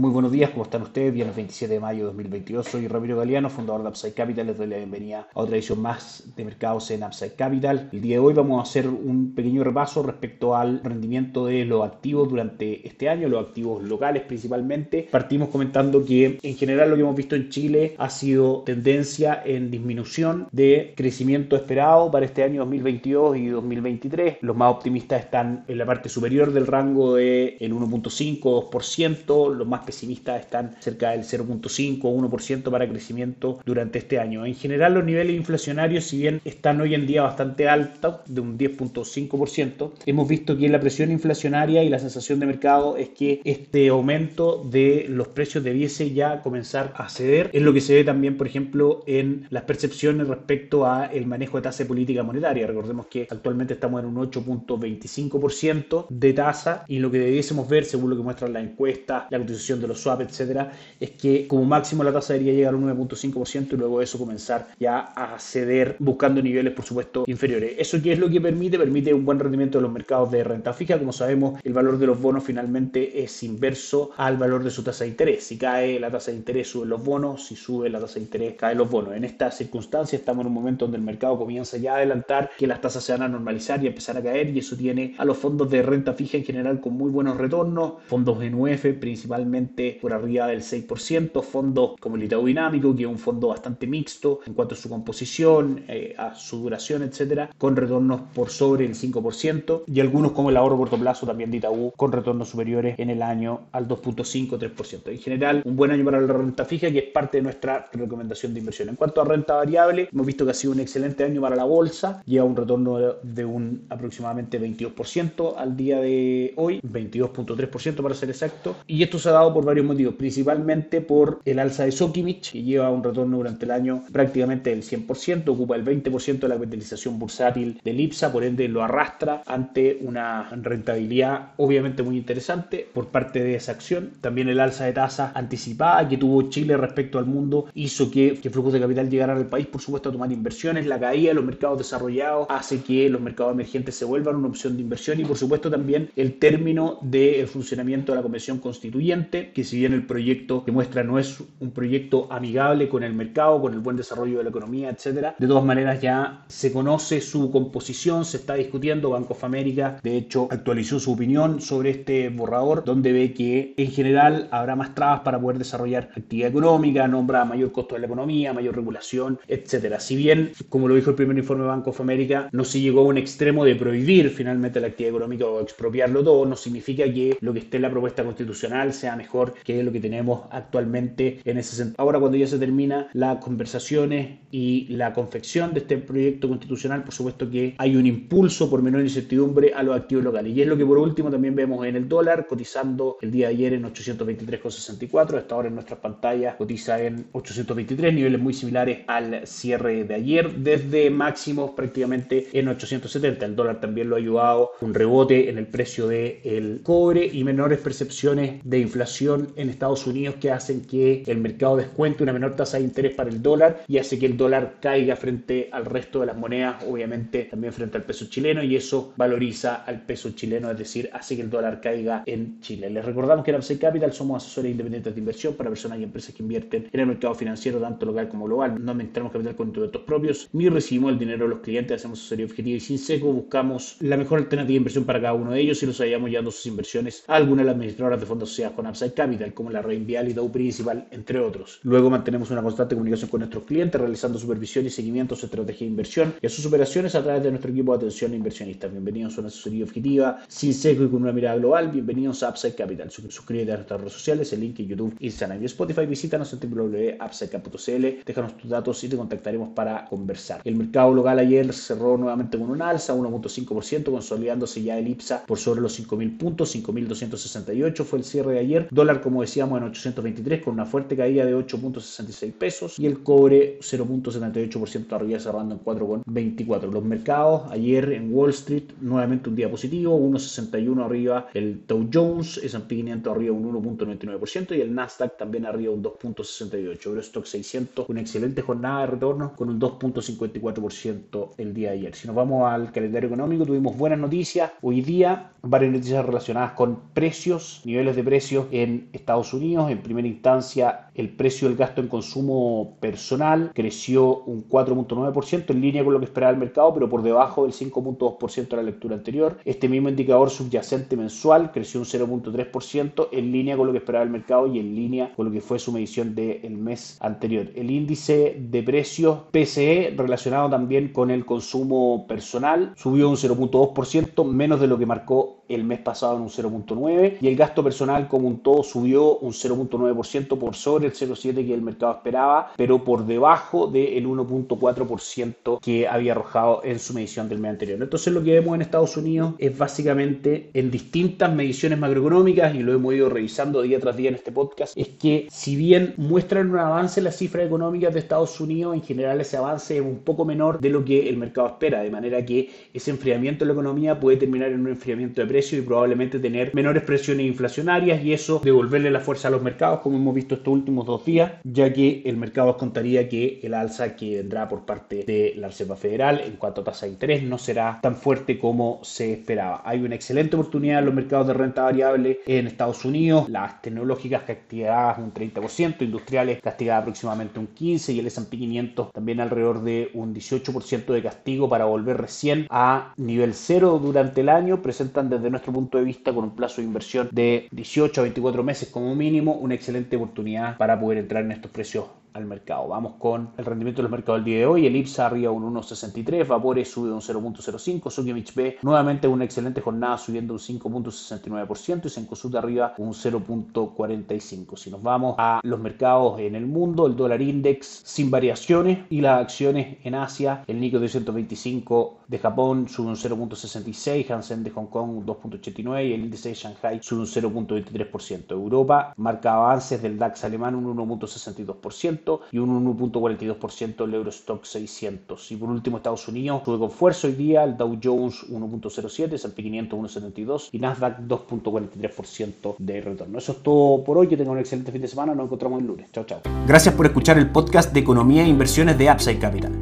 Muy buenos días, ¿cómo están ustedes? Viernes 27 de mayo de 2022. Soy Ramiro Galeano, fundador de Upside Capital. Les doy la bienvenida a otra edición más de mercados en Upside Capital. El día de hoy vamos a hacer un pequeño repaso respecto al rendimiento de los activos durante este año, los activos locales principalmente. Partimos comentando que en general lo que hemos visto en Chile ha sido tendencia en disminución de crecimiento esperado para este año 2022 y 2023. Los más optimistas están en la parte superior del rango de el 1.5-2%, los más pesimistas están cerca del 0.5 o 1% para crecimiento durante este año. En general, los niveles inflacionarios, si bien están hoy en día bastante altos, de un 10.5%, hemos visto que la presión inflacionaria y la sensación de mercado es que este aumento de los precios debiese ya comenzar a ceder. Es lo que se ve también, por ejemplo, en las percepciones respecto a el manejo de tasa de política monetaria. Recordemos que actualmente estamos en un 8.25% de tasa y lo que debiésemos ver, según lo que muestran las encuestas, la cotización de los swaps, etcétera, es que como máximo la tasa debería llegar a un 9.5% y luego eso comenzar ya a ceder buscando niveles, por supuesto, inferiores. ¿Eso qué es lo que permite? Permite un buen rendimiento de los mercados de renta fija. Como sabemos, el valor de los bonos finalmente es inverso al valor de su tasa de interés. Si cae la tasa de interés, suben los bonos. Si sube la tasa de interés, caen los bonos. En esta circunstancia estamos en un momento donde el mercado comienza ya a adelantar que las tasas se van a normalizar y empezar a caer y eso tiene a los fondos de renta fija en general con muy buenos retornos, fondos en UF principalmente por arriba del 6%, fondos como el Itaú Dinámico, que es un fondo bastante mixto en cuanto a su composición, eh, a su duración, etcétera, con retornos por sobre el 5%, y algunos como el ahorro corto plazo también de Itaú, con retornos superiores en el año al 2.5-3%. En general, un buen año para la renta fija, que es parte de nuestra recomendación de inversión. En cuanto a renta variable, hemos visto que ha sido un excelente año para la bolsa, lleva un retorno de un aproximadamente 22% al día de hoy, 22.3% para ser exacto, y esto se ha dado por varios motivos, principalmente por el alza de Sokimich, que lleva un retorno durante el año prácticamente del 100%, ocupa el 20% de la capitalización bursátil del IPSA, por ende lo arrastra ante una rentabilidad obviamente muy interesante por parte de esa acción. También el alza de tasa anticipada que tuvo Chile respecto al mundo hizo que, que flujos de capital llegaran al país, por supuesto, a tomar inversiones. La caída de los mercados desarrollados hace que los mercados emergentes se vuelvan una opción de inversión y, por supuesto, también el término del funcionamiento de la Convención Constituyente que si bien el proyecto que muestra no es un proyecto amigable con el mercado, con el buen desarrollo de la economía, etcétera, de todas maneras ya se conoce su composición, se está discutiendo. Banco of America, de hecho, actualizó su opinión sobre este borrador, donde ve que en general habrá más trabas para poder desarrollar actividad económica, nombra mayor costo de la economía, mayor regulación, etcétera. Si bien, como lo dijo el primer informe de Banco of America, no se llegó a un extremo de prohibir finalmente la actividad económica o expropiarlo todo, no significa que lo que esté en la propuesta constitucional sea mejor que es lo que tenemos actualmente en ese sentido. Ahora cuando ya se termina las conversaciones y la confección de este proyecto constitucional, por supuesto que hay un impulso por menor incertidumbre a los activos locales. Y es lo que por último también vemos en el dólar, cotizando el día de ayer en 823,64, hasta ahora en nuestras pantallas cotiza en 823, niveles muy similares al cierre de ayer, desde máximos prácticamente en 870. El dólar también lo ha ayudado un rebote en el precio del cobre y menores percepciones de inflación en Estados Unidos que hacen que el mercado descuente una menor tasa de interés para el dólar y hace que el dólar caiga frente al resto de las monedas, obviamente también frente al peso chileno y eso valoriza al peso chileno, es decir, hace que el dólar caiga en Chile. Les recordamos que en Upside Capital somos asesores independientes de inversión para personas y empresas que invierten en el mercado financiero tanto local como global. No administramos capital con instrumentos propios ni recibimos el dinero de los clientes, hacemos asesoría objetiva y sin seco, buscamos la mejor alternativa de inversión para cada uno de ellos y los hayamos llevando sus inversiones a alguna de las administradoras de fondos asociadas con Upside Capital, como la Red Vial y Dow Principal, entre otros. Luego mantenemos una constante comunicación con nuestros clientes, realizando supervisión y seguimiento a su estrategia de inversión y a sus operaciones a través de nuestro equipo de atención a inversionistas. Bienvenidos a una asesoría objetiva, sin seco y con una mirada global. Bienvenidos a Upside Capital. Suscríbete a nuestras redes sociales, el link en YouTube, Instagram y Spotify. Visítanos en www.upsidecap.cl, déjanos tus datos y te contactaremos para conversar. El mercado local ayer cerró nuevamente con un alza, 1.5%, consolidándose ya el IPSA por sobre los 5.000 puntos, 5.268 fue el cierre de ayer, dólar, como decíamos, en 823 con una fuerte caída de 8.66 pesos y el cobre 0.78% arriba cerrando en 4.24. Los mercados ayer en Wall Street nuevamente un día positivo, 1.61 arriba el Dow Jones, S&P 500 arriba un 1.99% y el Nasdaq también arriba un 2.68. Eurostock 600 una excelente jornada de retorno con un 2.54% el día de ayer. Si nos vamos al calendario económico, tuvimos buenas noticias. Hoy día varias noticias relacionadas con precios, niveles de precios en Estados Unidos. En primera instancia, el precio del gasto en consumo personal creció un 4.9% en línea con lo que esperaba el mercado, pero por debajo del 5.2% de la lectura anterior. Este mismo indicador subyacente mensual creció un 0.3% en línea con lo que esperaba el mercado y en línea con lo que fue su medición del mes anterior. El índice de precios PCE relacionado también con el consumo personal subió un 0.2%, menos de lo que marcó el mes pasado en un 0.9 y el gasto personal como un todo subió un 0.9% por sobre el 0.7 que el mercado esperaba, pero por debajo del 1.4% que había arrojado en su medición del mes anterior. Entonces lo que vemos en Estados Unidos es básicamente en distintas mediciones macroeconómicas y lo hemos ido revisando día tras día en este podcast, es que si bien muestran un avance en las cifras económicas de Estados Unidos, en general ese avance es un poco menor de lo que el mercado espera, de manera que ese enfriamiento de la economía puede terminar en un enfriamiento de precios y probablemente tener menores presiones inflacionarias y eso devolverle la fuerza a los mercados como hemos visto estos dos días, ya que el mercado contaría que el alza que vendrá por parte de la Reserva Federal en cuanto a tasa de interés no será tan fuerte como se esperaba. Hay una excelente oportunidad en los mercados de renta variable en Estados Unidos, las tecnológicas castigadas un 30%, industriales castigadas aproximadamente un 15% y el S&P 500 también alrededor de un 18% de castigo para volver recién a nivel cero durante el año, presentan desde nuestro punto de vista, con un plazo de inversión de 18 a 24 meses como mínimo, una excelente oportunidad para poder entrar en estos precios al mercado. Vamos con el rendimiento de los mercados del día de hoy. El IPSA arriba un 1.63, Vapores sube un 0.05, Sukimich B nuevamente una excelente jornada subiendo un 5.69% y Sencosud arriba un 0.45. Si nos vamos a los mercados en el mundo, el dólar index sin variaciones y las acciones en Asia, el Nikkei 225 de Japón sube un 0.66, Hansen de Hong Kong un 2.89 y el índice de Shanghai sube un 0.23%. Europa marca avances del DAX alemán un 1.62% y un 1.42% el Eurostock 600. Y por último Estados Unidos sube con fuerza hoy día el Dow Jones 1.07, S&P 500 1.72 y Nasdaq 2.43% de retorno. Eso es todo por hoy. Que tengan un excelente fin de semana. Nos encontramos el lunes. Chao, chao. Gracias por escuchar el podcast de Economía e Inversiones de Upside Capital.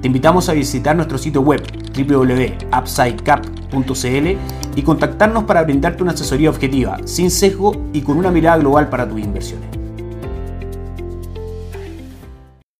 Te invitamos a visitar nuestro sitio web www.upsidecap.cl y contactarnos para brindarte una asesoría objetiva, sin sesgo y con una mirada global para tus inversiones.